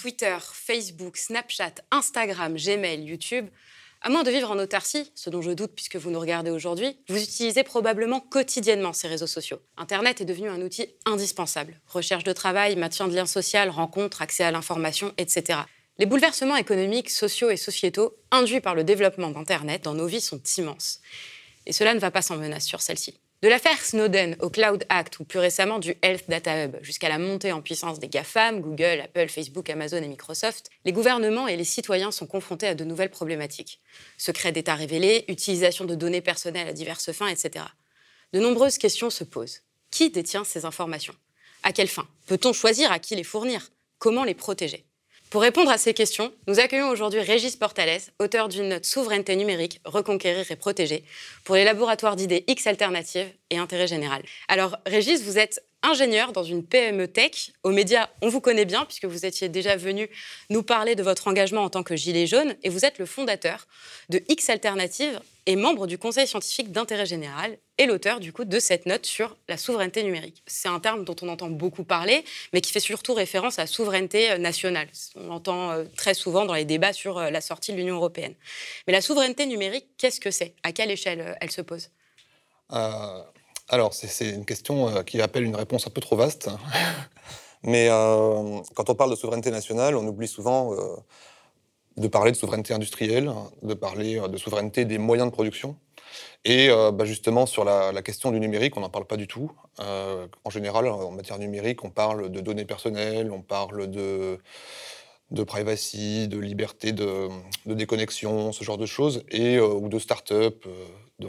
Twitter, Facebook, Snapchat, Instagram, Gmail, YouTube, à moins de vivre en autarcie, ce dont je doute puisque vous nous regardez aujourd'hui, vous utilisez probablement quotidiennement ces réseaux sociaux. Internet est devenu un outil indispensable. Recherche de travail, maintien de liens sociaux, rencontres, accès à l'information, etc. Les bouleversements économiques, sociaux et sociétaux induits par le développement d'Internet dans nos vies sont immenses. Et cela ne va pas sans menace sur celle-ci. De l'affaire Snowden au Cloud Act ou plus récemment du Health Data Hub jusqu'à la montée en puissance des GAFAM, Google, Apple, Facebook, Amazon et Microsoft, les gouvernements et les citoyens sont confrontés à de nouvelles problématiques. Secrets d'État révélés, utilisation de données personnelles à diverses fins, etc. De nombreuses questions se posent. Qui détient ces informations? À quelle fin? Peut-on choisir à qui les fournir? Comment les protéger? Pour répondre à ces questions, nous accueillons aujourd'hui Régis Portales, auteur d'une note Souveraineté numérique, reconquérir et protéger, pour les laboratoires d'idées X alternatives et intérêt général. Alors, Régis, vous êtes ingénieur dans une PME tech. Aux médias, on vous connaît bien puisque vous étiez déjà venu nous parler de votre engagement en tant que gilet jaune et vous êtes le fondateur de X Alternative et membre du conseil scientifique d'intérêt général et l'auteur du coup de cette note sur la souveraineté numérique. C'est un terme dont on entend beaucoup parler, mais qui fait surtout référence à la souveraineté euh, nationale. On l'entend euh, très souvent dans les débats sur euh, la sortie de l'Union européenne. Mais la souveraineté numérique, qu'est-ce que c'est? À quelle échelle elle se pose? Alors, c'est une question euh, qui appelle une réponse un peu trop vaste. Mais euh, quand on parle de souveraineté nationale, on oublie souvent euh, de parler de souveraineté industrielle, de parler de souveraineté des moyens de production. Et bah, justement, sur la, question du numérique, on n'en parle pas du tout. en général, en matière numérique, on parle de données personnelles, on parle de, de privacy, de liberté de, déconnexion, ce genre de choses, et, ou de start-up, de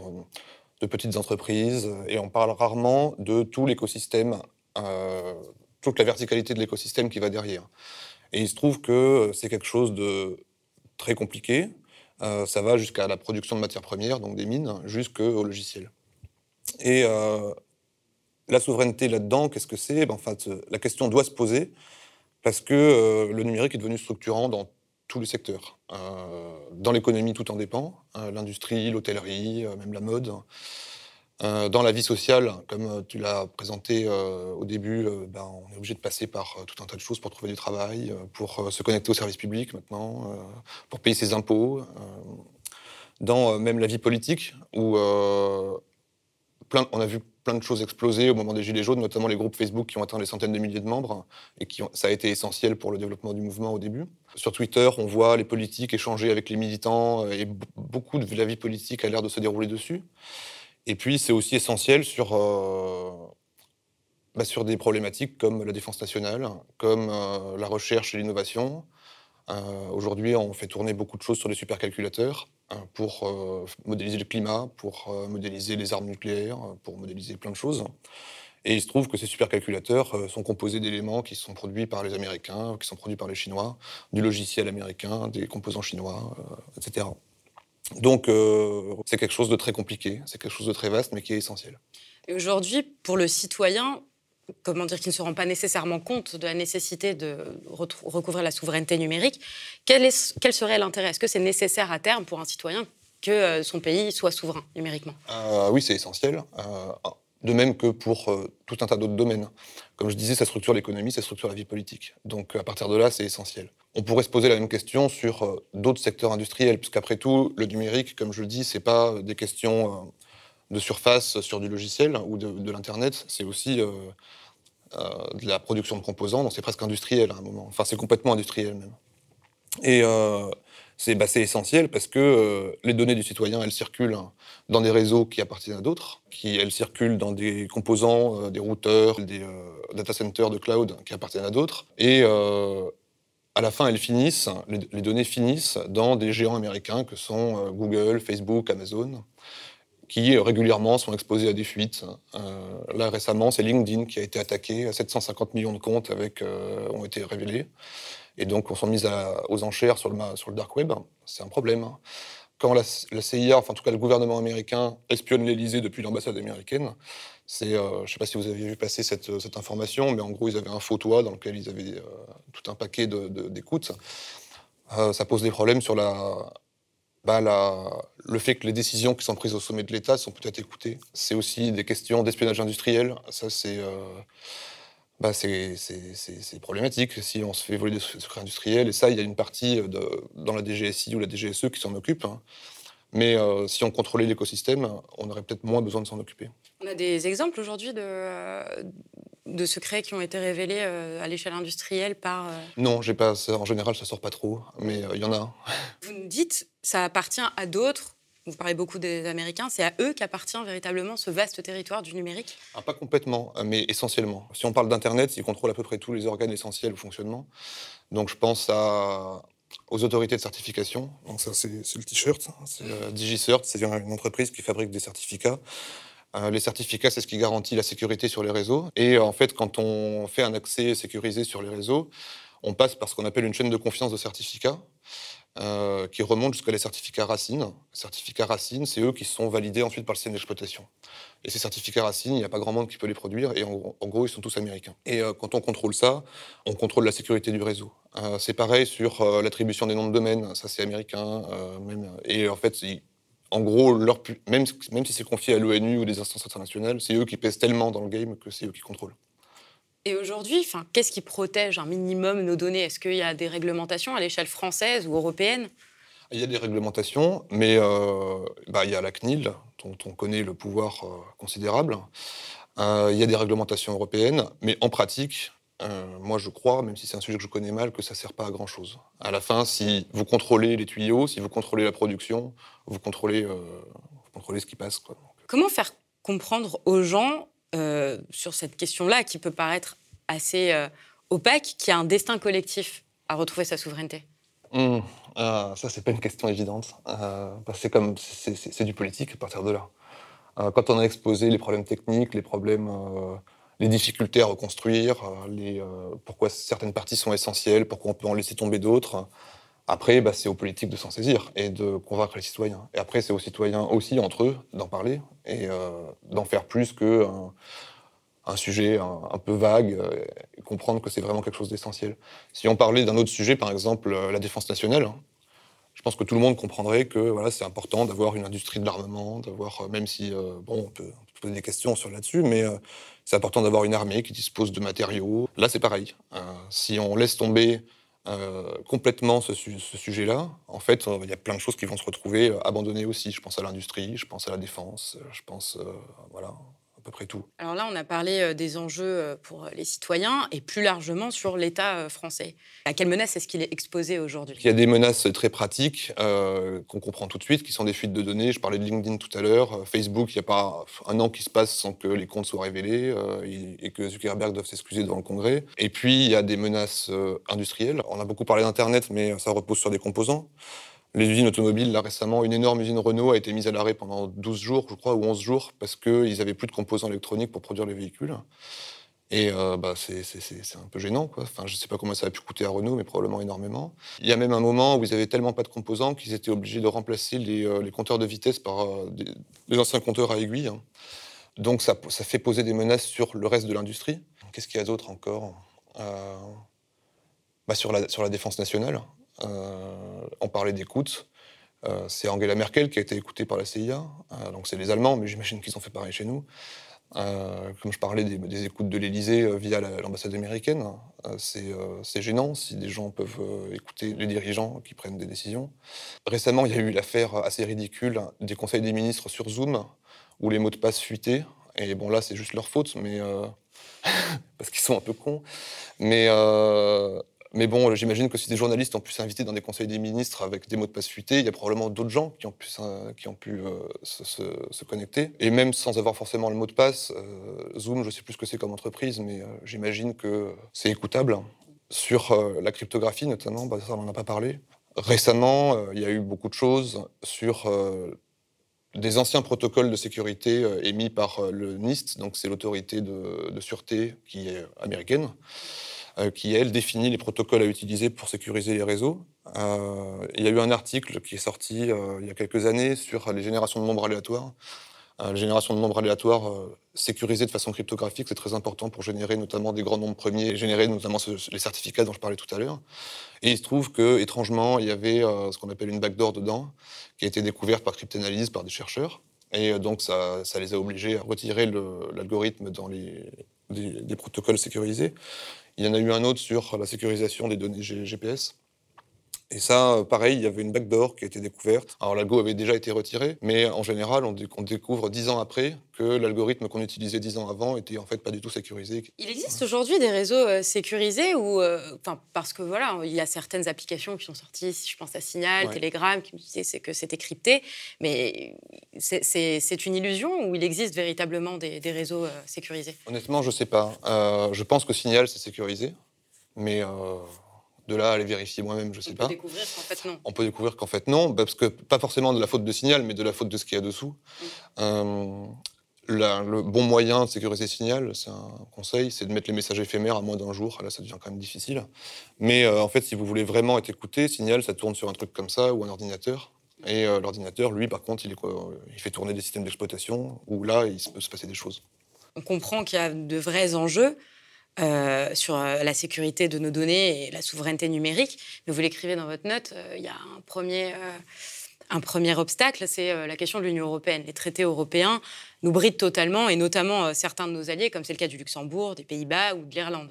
petites entreprises, et on parle rarement de tout l'écosystème, euh, toute la verticalité de l'écosystème qui va derrière. Et il se trouve que c'est quelque chose de très compliqué. Euh, ça va jusqu'à la production de matières premières, donc des mines, jusqu'au logiciel. Et euh, la souveraineté là-dedans, qu'est-ce que c'est? Ben, En la question doit se poser parce que le numérique est devenu structurant dans tous les secteurs. Euh, dans l'économie, tout en dépend. Euh, l'industrie, l'hôtellerie, euh, même la mode. dans la vie sociale, comme tu l'as présenté au début, ben, on est obligé de passer par tout un tas de choses pour trouver du travail, pour se connecter aux services publics maintenant, pour payer ses impôts. dans même la vie politique, où plein, on a vu plein de choses exploser au moment des Gilets jaunes, notamment les groupes Facebook qui ont atteint les centaines de milliers de membres, et qui ça a été essentiel pour le développement du mouvement au début. Sur Twitter, on voit les politiques échanger avec les militants, et beaucoup de la vie politique a l'air de se dérouler dessus. Et puis, c'est aussi essentiel sur, euh, bah, sur des problématiques comme la défense nationale, comme euh, la recherche et l'innovation. Euh, aujourd'hui, on fait tourner beaucoup de choses sur les supercalculateurs. Hein, pour euh, modéliser le climat, pour euh, modéliser les armes nucléaires, pour modéliser plein de choses. Et il se trouve que ces supercalculateurs sont composés d'éléments qui sont produits par les Américains, qui sont produits par les Chinois, du logiciel américain, des composants chinois, etc. Donc c'est quelque chose de très compliqué, c'est quelque chose de très vaste, mais qui est essentiel. Et aujourd'hui, pour le citoyen, comment dire, qui ne se rend pas nécessairement compte de la nécessité de recouvrir la souveraineté numérique, quel, est, quel serait l'intérêt? Est-ce que c'est nécessaire à terme pour un citoyen que euh, son pays soit souverain numériquement? Euh, Oui, c'est essentiel. Euh, de même que pour tout un tas d'autres domaines. Comme je disais, ça structure l'économie, ça structure la vie politique. Donc à partir de là, c'est essentiel. On pourrait se poser la même question sur d'autres secteurs industriels, puisqu'après tout, le numérique, comme je le dis, c'est pas des questions de surface sur du logiciel ou de, l'Internet, c'est aussi euh, euh, de la production de composants, donc c'est presque industriel à un moment. Enfin, c'est complètement industriel même. Et euh, bah, c'est essentiel parce que les données du citoyen, elles circulent dans des réseaux qui appartiennent à d'autres, qui elles circulent dans des composants, des routeurs, des data centers de cloud qui appartiennent à d'autres. Et à la fin, elles finissent, les, données finissent dans des géants américains que sont Google, Facebook, Amazon qui euh, régulièrement sont exposés à des fuites. Euh, là récemment, c'est LinkedIn qui a été attaqué, 750 millions de comptes avec, euh, ont été révélés, et donc on sont mis aux enchères sur le, sur le dark web. C'est un problème. Quand la, CIA, enfin en tout cas le gouvernement américain, espionne l'Elysée depuis l'ambassade américaine, c'est, je ne sais pas si vous avez vu passer cette, cette, information, mais en gros ils avaient un faux toit dans lequel ils avaient tout un paquet d'écoutes. Ça pose des problèmes sur la, bah, le fait que les décisions qui sont prises au sommet de l'État sont peut-être écoutées. C'est aussi des questions d'espionnage industriel. Ça, c'est. Euh, bah, problématique si on se fait voler des secrets industriels. Et ça, il y a une partie de, dans la DGSI ou la DGSE qui s'en occupe. Hein. Mais euh, si on contrôlait l'écosystème, on aurait peut-être moins besoin de s'en occuper. On a des exemples aujourd'hui de, de secrets qui ont été révélés euh, à l'échelle industrielle par... Euh, non, j'ai pas, en général, ça sort pas trop, mais il y en a. Vous nous dites, ça appartient à d'autres vous parlez beaucoup des Américains, c'est à eux qu'appartient véritablement ce vaste territoire du numérique? Ah, Pas complètement, mais essentiellement. Si on parle d'Internet, ils contrôlent à peu près tous les organes essentiels au fonctionnement. Donc je pense à, aux autorités de certification. Donc ça, c'est le t-shirt. C'est euh, DigiCert, c'est une entreprise qui fabrique des certificats. Euh, les certificats, c'est ce qui garantit la sécurité sur les réseaux. Et en fait, quand on fait un accès sécurisé sur les réseaux, on passe par ce qu'on appelle une chaîne de confiance de certificats. Euh, qui remontent jusqu'à les certificats racines. Certificats racines, c'est eux qui sont validés ensuite par le CN d'exploitation. Et ces certificats racines, il n'y a pas grand monde qui peut les produire, et en, gros, ils sont tous américains. Et euh, quand on contrôle ça, on contrôle la sécurité du réseau. Euh, c'est pareil sur l'attribution des noms de domaine, ça c'est américain. Même, et en fait, en gros, même, même si c'est confié à l'ONU ou des instances internationales, c'est eux qui pèsent tellement dans le game que c'est eux qui contrôlent. Et aujourd'hui, qu'est-ce qui protège un minimum nos données? Est-ce qu'il y a des réglementations à l'échelle française ou européenne? Il y a des réglementations, mais euh, bah, il y a la CNIL, dont on connaît le pouvoir euh, considérable. Euh, il y a des réglementations européennes, mais en pratique, moi je crois, même si c'est un sujet que je connais mal, que ça ne sert pas à grand-chose. À la fin, si vous contrôlez les tuyaux, si vous contrôlez la production, vous contrôlez, vous contrôlez ce qui passe. Quoi. Comment faire comprendre aux gens euh, sur cette question-là, qui peut paraître assez euh, opaque, qui a un destin collectif à retrouver sa souveraineté mmh. ah, Ça, c'est pas une question évidente. Euh, c'est comme c'est du politique à partir de là. quand on a exposé les problèmes techniques, les problèmes, les difficultés à reconstruire, pourquoi certaines parties sont essentielles, pourquoi on peut en laisser tomber d'autres. Après, bah, c'est aux politiques de s'en saisir et de convaincre les citoyens. Et après, c'est aux citoyens aussi, entre eux, d'en parler et euh, d'en faire plus qu'un un sujet un, peu vague euh, et comprendre que c'est vraiment quelque chose d'essentiel. Si on parlait d'un autre sujet, par exemple euh, la défense nationale, hein, je pense que tout le monde comprendrait que voilà, c'est important d'avoir une industrie de l'armement, d'avoir, même si, bon, on peut, poser des questions sur là-dessus, mais c'est important d'avoir une armée qui dispose de matériaux. Là, c'est pareil. si on laisse tomber euh, complètement ce, sujet-là, en fait, il y a plein de choses qui vont se retrouver euh, abandonnées aussi. Je pense à l'industrie, je pense à la défense, je pense, euh, voilà, tout. Alors là, on a parlé euh, des enjeux euh, pour les citoyens et plus largement sur l'État euh, français. À quelle menace est-ce qu'il est exposé aujourd'hui? Il y a des menaces très pratiques qu'on comprend tout de suite, qui sont des fuites de données. Je parlais de LinkedIn tout à l'heure. Facebook, il n'y a pas un an qui se passe sans que les comptes soient révélés et que Zuckerberg doive s'excuser devant le Congrès. Et puis, il y a des menaces industrielles. On a beaucoup parlé d'Internet, mais ça repose sur des composants. Les usines automobiles, là récemment, une énorme usine Renault a été mise à l'arrêt pendant 12 jours, je crois, ou 11 jours, parce qu'ils n'avaient plus de composants électroniques pour produire les véhicules. Et euh, bah, c'est un peu gênant. Quoi. Enfin, je ne sais pas comment ça a pu coûter à Renault, mais probablement énormément. Il y a même un moment où ils avaient tellement pas de composants qu'ils étaient obligés de remplacer les, euh, compteurs de vitesse par euh, des, anciens compteurs à aiguille. Hein. Donc ça, fait poser des menaces sur le reste de l'industrie. Qu'est-ce qu'il y a d'autre encore bah, sur la défense nationale? Euh, on parlait d'écoute. Euh, c'est Angela Merkel qui a été écoutée par la CIA. Euh, donc c'est les Allemands, mais j'imagine qu'ils ont fait pareil chez nous. comme je parlais des, écoutes de l'Élysée via l'ambassade américaine, c'est gênant si des gens peuvent écouter les dirigeants qui prennent des décisions. Récemment, il y a eu l'affaire assez ridicule des conseils des ministres sur Zoom, où les mots de passe fuitaient. Et bon, là, c'est juste leur faute, mais parce qu'ils sont un peu cons. Mais mais bon, j'imagine que si des journalistes ont pu s'inviter dans des conseils des ministres avec des mots de passe fuités, il y a probablement d'autres gens qui ont pu, qui ont pu euh, se, connecter. Et même sans avoir forcément le mot de passe, euh, Zoom, je sais plus ce que c'est comme entreprise, mais euh, j'imagine que c'est écoutable. Sur la cryptographie notamment, bah, ça on n'en a pas parlé. Récemment, il y a eu beaucoup de choses sur des anciens protocoles de sécurité émis par le NIST, donc c'est l'autorité de, de sûreté qui est américaine. Euh, qui, elle, définit les protocoles à utiliser pour sécuriser les réseaux. Euh, il y a eu un article qui est sorti euh, il y a quelques années sur les générations de nombres aléatoires. la génération de nombres aléatoires sécurisée de façon cryptographique, c'est très important pour générer notamment des grands nombres premiers générer notamment les certificats dont je parlais tout à l'heure. Et il se trouve que, étrangement, il y avait ce qu'on appelle une backdoor dedans, qui a été découverte par cryptanalyse par des chercheurs. Et donc, ça, ça les a obligés à retirer l'algorithme dans les, des, protocoles sécurisés. Il y en a eu un autre sur la sécurisation des données GPS. Et ça, euh, pareil, il y avait une backdoor qui a été découverte. Alors l'algo avait déjà été retiré, mais en général, on, découvre dix ans après que l'algorithme qu'on utilisait dix ans avant était en fait pas du tout sécurisé. Il existe aujourd'hui des réseaux euh, sécurisés ou, euh, enfin, parce que voilà, il y a certaines applications qui sont sorties. Si je pense à Signal, Telegram, qui me disaient que c'était crypté, mais c'est une illusion ou il existe véritablement des, réseaux sécurisés? Honnêtement, je sais pas. je pense que Signal c'est sécurisé, mais de là à aller vérifier moi-même, je ne sais pas. On peut découvrir qu'en fait non. On peut découvrir qu'en fait non, parce que pas forcément de la faute de signal, mais de la faute de ce qu'il y a dessous. Euh, le bon moyen de sécuriser Signal, c'est un conseil, c'est de mettre les messages éphémères à moins d'un jour. Là, ça devient quand même difficile. Mais euh, en fait, si vous voulez vraiment être écouté, Signal, ça tourne sur un truc comme ça ou un ordinateur. Et euh, l'ordinateur, lui, par contre, il, est il fait tourner des systèmes d'exploitation où là, il peut se passer des choses. On comprend qu'il y a de vrais enjeux. Euh, sur euh, la sécurité de nos données et la souveraineté numérique. Mais vous l'écrivez dans votre note, euh, il y a un premier, obstacle, c'est la question de l'Union européenne. Les traités européens nous brident totalement, et notamment certains de nos alliés, comme c'est le cas du Luxembourg, des Pays-Bas ou de l'Irlande.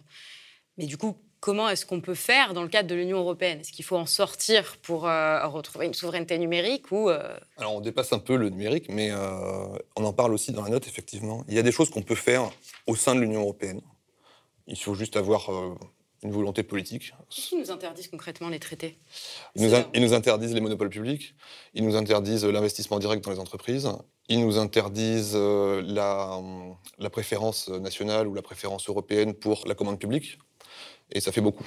Mais du coup, comment est-ce qu'on peut faire dans le cadre de l'Union européenne? Est-ce qu'il faut en sortir pour retrouver une souveraineté numérique ou Alors on dépasse un peu le numérique, mais on en parle aussi dans la note, effectivement. Il y a des choses qu'on peut faire au sein de l'Union européenne. Il faut juste avoir euh, une volonté politique. Qui nous interdisent concrètement les traités? Ils nous, interdisent les monopoles publics, ils nous interdisent l'investissement direct dans les entreprises, ils nous interdisent euh, la, la, préférence nationale ou la préférence européenne pour la commande publique, et ça fait beaucoup.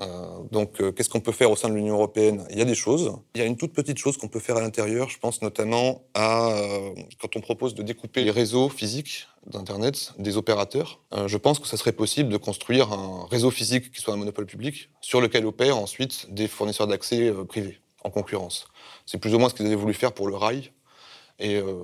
Euh, donc, euh, qu'est-ce qu'on peut faire au sein de l'Union européenne? Il y a des choses. Il y a une toute petite chose qu'on peut faire à l'intérieur. Je pense notamment à euh, quand on propose de découper les réseaux physiques d'Internet des opérateurs. je pense que ça serait possible de construire un réseau physique qui soit un monopole public sur lequel opèrent ensuite des fournisseurs d'accès privés en concurrence. C'est plus ou moins ce qu'ils avaient voulu faire pour le rail et euh,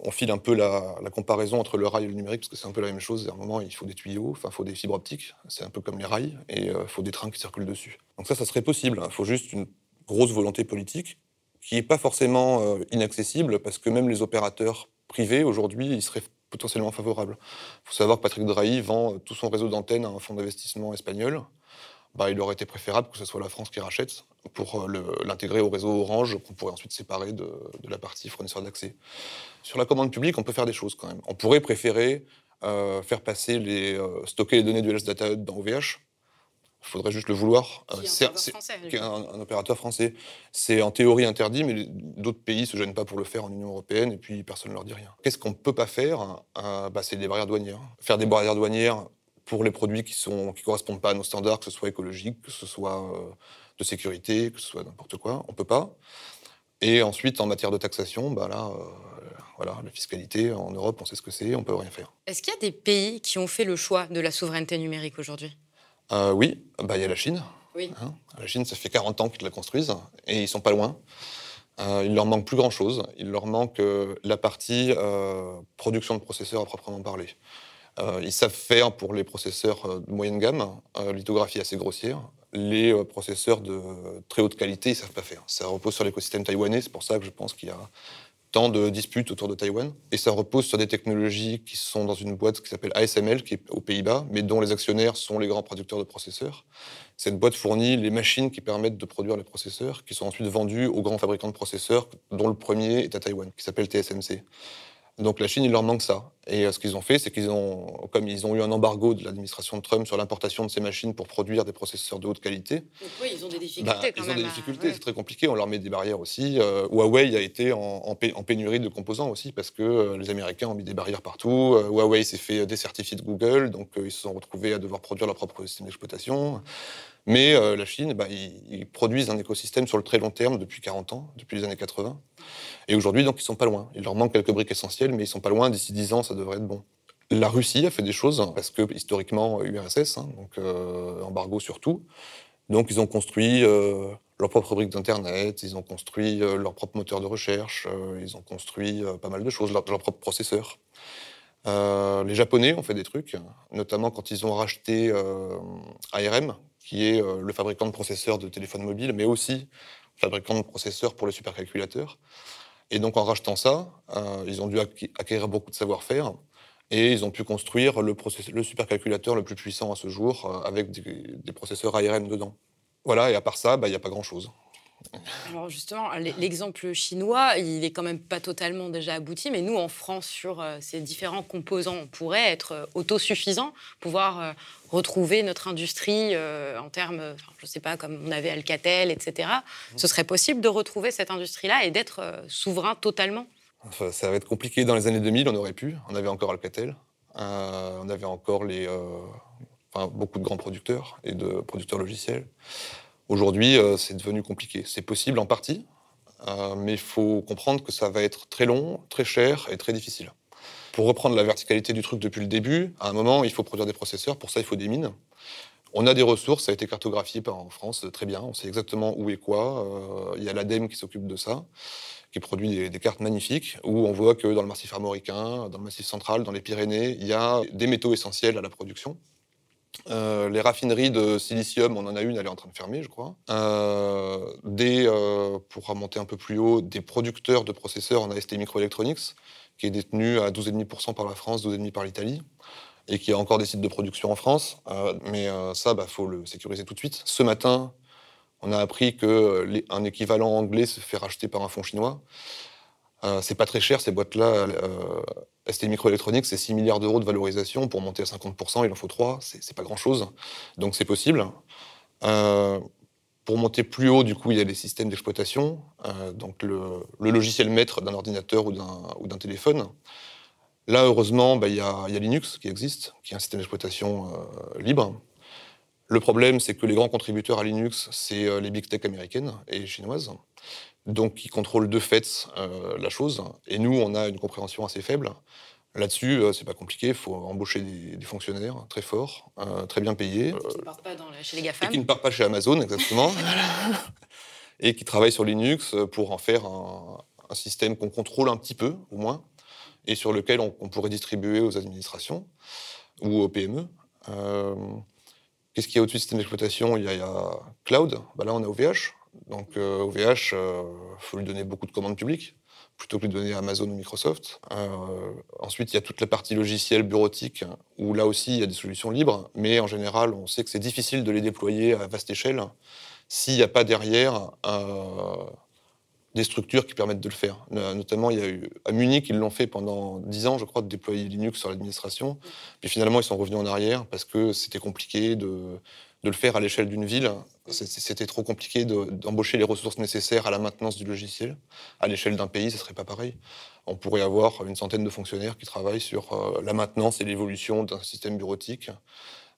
on, file un peu la, comparaison entre le rail et le numérique, parce que c'est un peu la même chose. À un moment, il faut des tuyaux, enfin, il faut des fibres optiques, c'est un peu comme les rails, et euh, il faut des trains qui circulent dessus. Donc ça, ça serait possible. Il faut juste une grosse volonté politique qui n'est pas forcément euh, inaccessible, parce que même les opérateurs privés, aujourd'hui, ils seraient potentiellement favorables. Il faut savoir que Patrick Drahi vend tout son réseau d'antennes à un fonds d'investissement espagnol. Bah, il aurait été préférable que ce soit la France qui rachète pour euh, l'intégrer au réseau Orange, qu'on pourrait ensuite séparer de, la partie fournisseur d'accès. Sur la commande publique, on peut faire des choses quand même. On pourrait préférer euh, faire passer les, euh, stocker les données du Health Data Hub dans OVH. Il faudrait juste le vouloir. C'est un, opérateur français. C'est en théorie interdit, mais d'autres pays ne se gênent pas pour le faire en Union européenne, et puis personne ne leur dit rien. Qu'est-ce qu'on ne peut pas faire? Bah, C'est des barrières douanières. Faire des barrières douanières pour les produits qui ne qui correspondent pas à nos standards, que ce soit écologique, que ce soit euh, de sécurité, que ce soit n'importe quoi, on ne peut pas. Et ensuite, en matière de taxation, bah là, euh, voilà, la fiscalité en Europe, on sait ce que c'est, on peut rien faire. Est-ce qu'il y a des pays qui ont fait le choix de la souveraineté numérique aujourd'hui? Euh, Oui, bah, il y a la Chine. Oui. Hein, la Chine, ça fait 40 ans qu'ils la construisent et ils sont pas loin. il leur manque plus grand-chose. Il leur manque la partie production de processeurs à proprement parler. Euh, ils savent faire pour les processeurs euh, de moyenne gamme, euh, lithographie assez grossière. Les processeurs de très haute qualité, ils ne savent pas faire. Ça repose sur l'écosystème taïwanais, c'est pour ça que je pense qu'il y a tant de disputes autour de Taïwan. Et ça repose sur des technologies qui sont dans une boîte qui s'appelle ASML, qui est aux Pays-Bas, mais dont les actionnaires sont les grands producteurs de processeurs. Cette boîte fournit les machines qui permettent de produire les processeurs, qui sont ensuite vendus aux grands fabricants de processeurs, dont le premier est à Taïwan, qui s'appelle TSMC. Donc la Chine, il leur manque ça. Et euh, ce qu'ils ont fait, c'est qu'ils ont, comme ils ont eu un embargo de l'administration de Trump sur l'importation de ces machines pour produire des processeurs de haute qualité. Donc oui, ils ont des difficultés. Bah, ils ont des difficultés, c'est très compliqué. On leur met des barrières aussi. Euh, Huawei a été en, pénurie de composants aussi parce que euh, les Américains ont mis des barrières partout. Huawei s'est fait décertifier de Google, donc ils se sont retrouvés à devoir produire leur propre système d'exploitation. Mais la Chine, bah, ils, produisent un écosystème sur le très long terme depuis 40 ans, depuis les années 80. Et aujourd'hui, donc, ils sont pas loin. Il leur manque quelques briques essentielles, mais ils sont pas loin. D'ici 10 ans, ça devrait être bon. La Russie a fait des choses, parce que historiquement, URSS, hein, donc euh, embargo sur tout. Donc, ils ont construit euh, leur propre brique d'Internet, ils ont construit euh, leur propre moteur de recherche, ils ont construit pas mal de choses, leur, leur propre processeur. les Japonais ont fait des trucs, notamment quand ils ont racheté ARM, qui est le fabricant de processeurs de téléphones mobiles, mais aussi fabricant de processeurs pour les supercalculateurs. Et donc en rachetant ça, euh, ils ont dû acquérir beaucoup de savoir-faire. Et ils ont pu construire le, le supercalculateur le plus puissant à ce jour euh, avec des, processeurs ARM dedans. Voilà, et à part ça, bah, il n'y a pas grand-chose. Alors justement, l'exemple chinois, il est quand même pas totalement déjà abouti, mais nous, en France, sur euh, ces différents composants, on pourrait être euh, autosuffisant, pouvoir euh, retrouver notre industrie en termes, je ne sais pas, comme on avait Alcatel, etc. Ce serait possible de retrouver cette industrie-là et d'être souverain totalement Ça va être compliqué. Dans les années 2000, on aurait pu. On avait encore Alcatel. on avait encore les, beaucoup de grands producteurs et de producteurs logiciels. Aujourd'hui, euh, c'est devenu compliqué. C'est possible en partie, euh, mais il faut comprendre que ça va être très long, très cher et très difficile. Pour reprendre la verticalité du truc depuis le début, à un moment, il faut produire des processeurs. Pour ça, il faut des mines. On a des ressources, ça a été cartographié en France très bien. On sait exactement où et quoi. Euh, il y a l'ADEME qui s'occupe de ça, qui produit des, des, cartes magnifiques, où on voit que dans le massif armoricain, dans le massif central, dans les Pyrénées, il y a des métaux essentiels à la production. Euh, les raffineries de silicium, on en a une, elle est en train de fermer, je crois. Euh, des, euh, pour remonter un peu plus haut, des producteurs de processeurs en AST Microelectronics, qui est détenu à 12,5% par la France, 12,5% par l'Italie, et qui a encore des sites de production en France. mais ça, il bah, faut le sécuriser tout de suite. Ce matin, on a appris qu'un équivalent anglais se fait racheter par un fonds chinois. C'est pas très cher ces boîtes-là. Euh, ST Microelectronics, c'est 6 milliards d'euros de valorisation. Pour monter à 50%, il en faut 3. C'est pas grand-chose. Donc c'est possible. Euh, pour monter plus haut, du coup, il y a les systèmes d'exploitation. Euh, donc le, logiciel maître d'un ordinateur ou d'un téléphone. Là, heureusement, bah, il y, a, y, a Linux qui existe, qui est un système d'exploitation libre. Le problème, c'est que les grands contributeurs à Linux, c'est les big tech américaines et chinoises donc qui contrôle de fait euh, la chose. Et nous, on a une compréhension assez faible. Là-dessus, euh, c'est pas compliqué, il faut embaucher des, fonctionnaires très forts, euh, très bien payés. qui ne partent pas chez les GAFAM. Et qui ne partent pas chez Amazon, exactement. et qui travaillent sur Linux pour en faire un, système qu'on contrôle un petit peu, au moins, et sur lequel on, pourrait distribuer aux administrations ou aux PME. Qu'est-ce qu'il y a au-dessus du système d'exploitation? Il, y a Cloud, bah là on a OVH, donc OVH, euh, il euh, faut lui donner beaucoup de commandes publiques plutôt que de donner Amazon ou Microsoft. Euh, ensuite, il y a toute la partie logicielle bureautique, où là aussi, il y a des solutions libres, mais en général, on sait que c'est difficile de les déployer à vaste échelle s'il n'y a pas derrière des structures qui permettent de le faire. Notamment, il y a eu, à Munich, ils l'ont fait pendant 10 ans, je crois, de déployer Linux sur l'administration. Puis finalement, ils sont revenus en arrière parce que c'était compliqué de, de le faire à l'échelle d'une ville. C'était trop compliqué d'embaucher les ressources nécessaires à la maintenance du logiciel. À l'échelle d'un pays, ce ne serait pas pareil. On pourrait avoir une centaine de fonctionnaires qui travaillent sur euh, la maintenance et l'évolution d'un système bureautique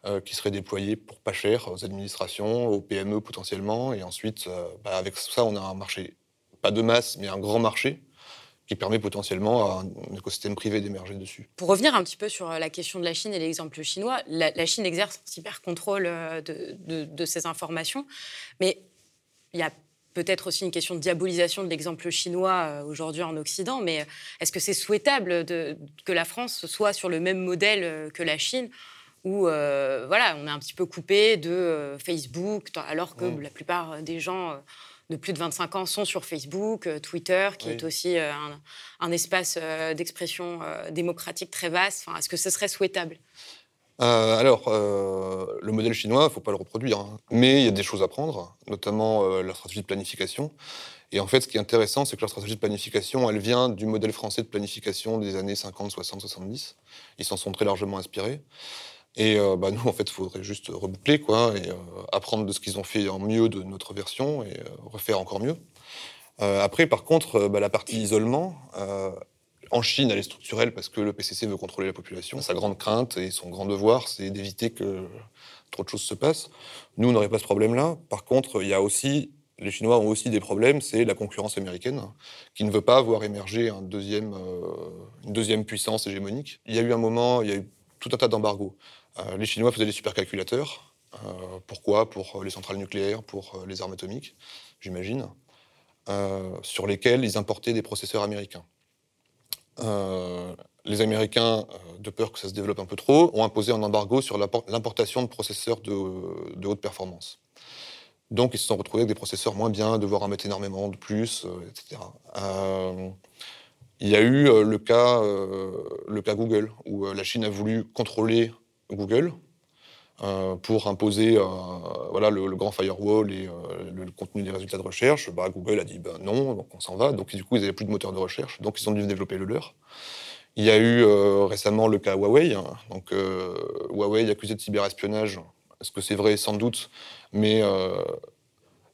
euh, qui serait déployé pour pas cher aux administrations, aux PME potentiellement. Et ensuite, euh, bah, avec ça, on a un marché, pas de masse, mais un grand marché qui permet potentiellement à un écosystème privé d'émerger dessus. Pour revenir un petit peu sur euh, la question de la Chine et l'exemple chinois, la, Chine exerce un hyper contrôle euh, de, ces informations, mais il y a peut-être aussi une question de diabolisation de l'exemple chinois euh, aujourd'hui en Occident, mais est-ce que c'est souhaitable de, que la France soit sur le même modèle que la Chine où voilà, on est un petit peu coupé de Facebook, alors que la plupart des gens de plus de 25 ans sont sur Facebook, euh, Twitter, qui est aussi euh, un, espace euh, d'expression démocratique très vaste. Est-ce que ce serait souhaitable? Alors, le modèle chinois, il ne faut pas le reproduire. Hein. Mais il y a des choses à prendre, notamment la stratégie de planification. Et en fait, ce qui est intéressant, c'est que la stratégie de planification, elle vient du modèle français de planification des années 50, 60, 70. Ils s'en sont très largement inspirés. Et euh, bah, nous, en fait, il faudrait juste reboucler, quoi, et euh, apprendre de ce qu'ils ont fait en mieux de notre version et euh, refaire encore mieux. après, par contre, bah, la partie isolement, en Chine, elle est structurelle parce que le PCC veut contrôler la population. Sa grande crainte et son grand devoir, c'est d'éviter que trop de choses se passent. Nous, on n'aurait pas ce problème-là. Par contre, il y a aussi les Chinois ont aussi des problèmes, c'est la concurrence américaine, qui ne veut pas voir émerger un deuxième, une deuxième puissance hégémonique. Il y a eu un moment, il y a eu tout un tas d'embargos. Euh, les Chinois faisaient des supercalculateurs. Euh, pourquoi? Pour les centrales nucléaires, pour euh, les armes atomiques, j'imagine, sur lesquels ils importaient des processeurs américains. les Américains, de peur que ça se développe un peu trop, ont imposé un embargo sur l'importation de processeurs de, de, haute performance. Donc ils se sont retrouvés avec des processeurs moins bien, devoir en mettre énormément de plus, etc. Il y a eu le, cas, le cas Google, où la Chine a voulu contrôler Google pour imposer voilà, le, grand firewall et le, contenu des résultats de recherche. Bah, Google a dit ben non, donc on s'en va. Donc du coup, ils n'avaient plus de moteur de recherche, donc ils ont dû développer le leur. Il y a eu récemment le cas Huawei. Hein. Donc Huawei accusé de cyberespionnage. Est-ce que c'est vrai? Sans doute. Mais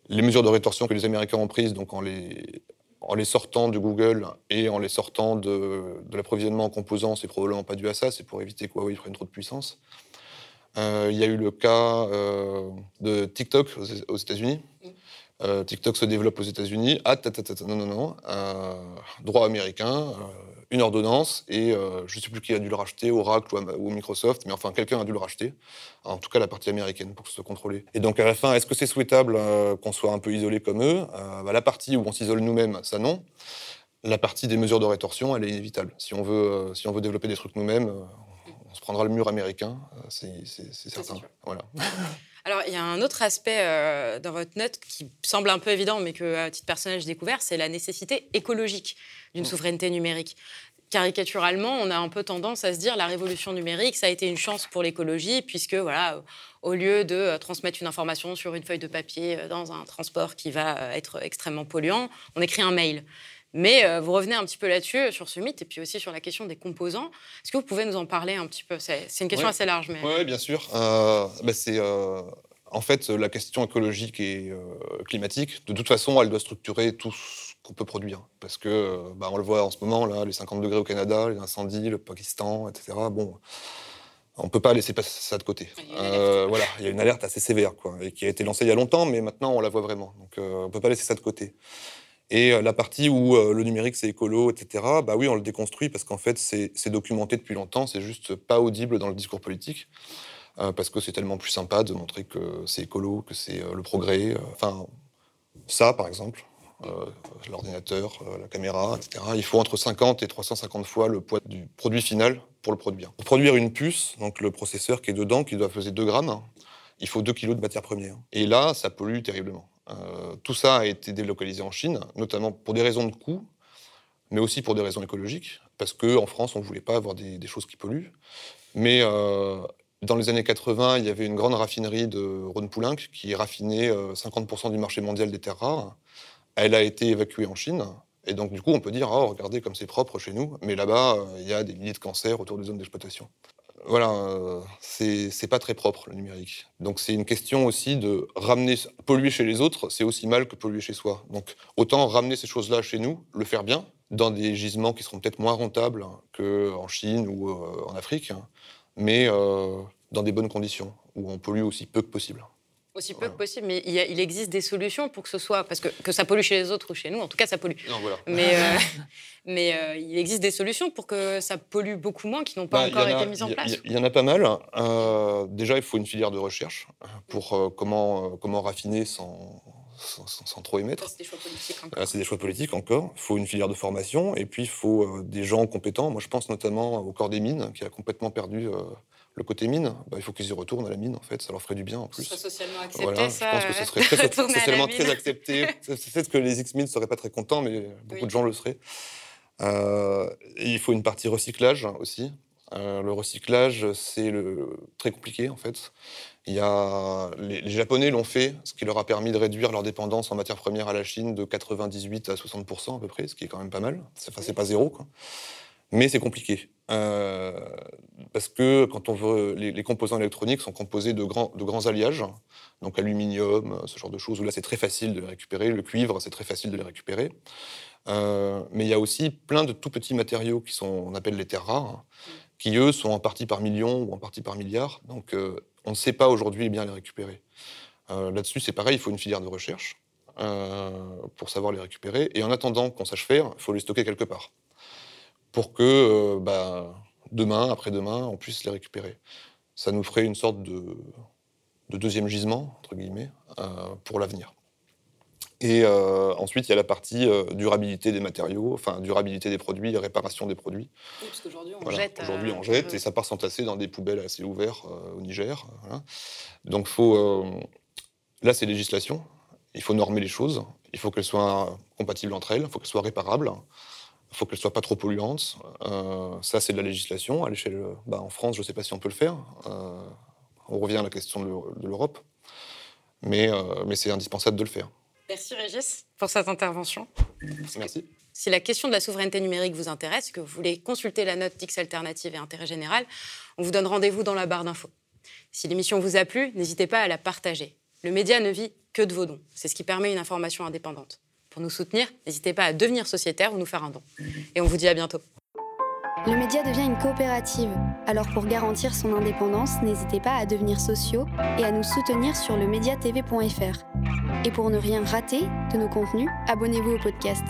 les mesures de rétorsion que les Américains ont prises, donc en les, en les sortant de Google et en les sortant de, l'approvisionnement en composants, c'est probablement pas dû à ça, c'est pour éviter que Huawei prenne trop de puissance. Euh, il y a eu le cas euh, de TikTok aux, États-Unis. Euh, TikTok se développe aux États-Unis. Ah, non, non, non. droit américain, une ordonnance et euh, je ne sais plus qui a dû le racheter, Oracle ou, Microsoft, mais enfin quelqu'un a dû le racheter, en tout cas la partie américaine pour se contrôler. Et donc à la fin, est-ce que c'est souhaitable euh, qu'on soit un peu isolé comme eux? Euh, bah, La partie où on s'isole nous-mêmes, ça non. La partie des mesures de rétorsion, elle est inévitable. Si on veut, si on veut développer des trucs nous-mêmes, on se prendra le mur américain, c'est certain. Voilà. Alors, il y a un autre aspect dans votre note qui semble un peu évident, mais que, à titre personnel, j'ai découvert, c'est la nécessité écologique d'une mm. souveraineté numérique. Caricaturalement, on a un peu tendance à se dire la révolution numérique, ça a été une chance pour l'écologie, puisque voilà, au lieu de euh, transmettre une information sur une feuille de papier euh, dans un transport qui va euh, être extrêmement polluant, on écrit un mail. Mais vous revenez un petit peu là-dessus, sur ce mythe, et puis aussi sur la question des composants. Est-ce que vous pouvez nous en parler un petit peu? C'est une question assez large. Mais... Oui, bien sûr. Bah, c'est en fait la question écologique et climatique. De toute façon, elle doit structurer tout qu'on peut produire. Parce que, euh, bah, on le voit en ce moment, là, les 50 degrés au Canada, les incendies, le Pakistan, etc. Bon, on ne peut pas laisser passer ça de côté. Euh, voilà, il y a une alerte assez sévère, quoi, et qui a été lancée il y a longtemps, mais maintenant on la voit vraiment. Donc euh, on ne peut pas laisser ça de côté. Et la partie où le numérique c'est écolo, etc., bah oui, on le déconstruit parce qu'en fait c'est documenté depuis longtemps, c'est juste pas audible dans le discours politique. parce que c'est tellement plus sympa de montrer que c'est écolo, que c'est le progrès. Enfin, ça, par exemple, euh, l'ordinateur, euh, la caméra, etc. Il faut entre 50 et 350 fois le poids du produit final pour le produire. Pour produire une puce, donc le processeur qui est dedans, qui doit peser 2 grammes, il faut 2 kilos de matière première. Et là, ça pollue terriblement. Euh, tout ça a été délocalisé en Chine, notamment pour des raisons de coût, mais aussi pour des raisons écologiques, parce qu'en France, on ne voulait pas avoir des, choses qui polluent. Mais dans les années 80, il y avait une grande raffinerie de Rhône-Poulenc qui raffinait 50% du marché mondial des terres rares. Elle a été évacuée en Chine. Et donc, du coup, on peut dire, oh, regardez comme c'est propre chez nous. Mais là-bas, euh, il y a des milliers de cancers autour des zones d'exploitation. Voilà, euh, c'est pas très propre le numérique. Donc c'est une question aussi de ramener, polluer chez les autres, c'est aussi mal que polluer chez soi. Donc autant ramener ces choses-là chez nous, le faire bien, dans des gisements qui seront peut-être moins rentables qu'en Chine ou euh, en Afrique, hein, mais dans des bonnes conditions, où on pollue aussi peu que possible. Aussi peu que possible, mais il, existe des solutions pour que ce soit. Parce que, que ça pollue chez les autres ou chez nous, en tout cas, ça pollue. Non, voilà. Mais, euh, mais euh, il existe des solutions pour que ça pollue beaucoup moins qui n'ont pas bah, encore été mises en place. Il y, en a pas mal. Euh, déjà, il faut une filière de recherche pour comment, comment raffiner sans, sans, trop émettre. C'est des choix politiques encore. C'est des choix politiques encore. Il faut une filière de formation et puis il faut des gens compétents. Moi, je pense notamment au corps des mines qui a complètement perdu le côté mine, bah, il faut qu'ils y retournent à la mine, en fait. Ça leur ferait du bien, en plus. Ce socialement accepté, ça, Je pense que ce serait très, socialement très accepté. Peut-être que les X-Mines ne seraient pas très contents, mais beaucoup de gens le seraient. Euh, il faut une partie recyclage aussi. Euh, le recyclage, c'est le... très compliqué, en fait. Il y a... les, Japonais l'ont fait, ce qui leur a permis de réduire leur dépendance en matière première à la Chine de 98 à 60% à peu près, ce qui est quand même pas mal. Enfin, c'est pas zéro. Mais c'est compliqué. Euh, parce que quand on veut, les, composants électroniques sont composés de grands, de grands alliages, donc aluminium, ce genre de choses, où là c'est très facile de les récupérer, le cuivre c'est très facile de les récupérer. Euh, mais il y a aussi plein de tout petits matériaux qui sont, on appelle les terres rares, qui eux sont en partie par million ou en partie par milliard, donc euh, on ne sait pas aujourd'hui bien les récupérer. Là-dessus c'est pareil, il faut une filière de recherche pour savoir les récupérer, et en attendant qu'on sache faire, il faut les stocker quelque part pour que euh, bah, demain, après-demain, on puisse les récupérer. Ça nous ferait une sorte de, deuxième gisement, entre guillemets, euh, pour l'avenir. Et euh, ensuite, il y a la partie durabilité des matériaux, enfin durabilité des produits, réparation des produits. Oui, parce qu'aujourd'hui, on jette. Aujourd'hui, on jette et ça part s'entasser dans des poubelles assez ouvertes au Niger. Donc, faut, là, c'est législation. Il faut normer les choses. Il faut qu'elles soient compatibles entre elles. Il faut qu'elles soient réparables. Il faut qu'elle soit pas trop polluante. ça, c'est de la législation. À l'échelle, bah, en France, je ne sais pas si on peut le faire. on revient à la question de l'Europe. Mais, mais c'est indispensable de le faire. Merci Régis pour cette intervention. Merci. Si la question de la souveraineté numérique vous intéresse, que vous voulez consulter la note d'X Alternative et Intérêt Général, on vous donne rendez-vous dans la barre d'infos. Si l'émission vous a plu, n'hésitez pas à la partager. Le média ne vit que de vos dons. C'est ce qui permet une information indépendante. Pour nous soutenir, n'hésitez pas à devenir sociétaire ou nous faire un don. Et on vous dit à bientôt. Le média devient une coopérative. Alors pour garantir son indépendance, n'hésitez pas à devenir sociaux et à nous soutenir sur le mediatv.fr. Et pour ne rien rater de nos contenus, abonnez-vous au podcast.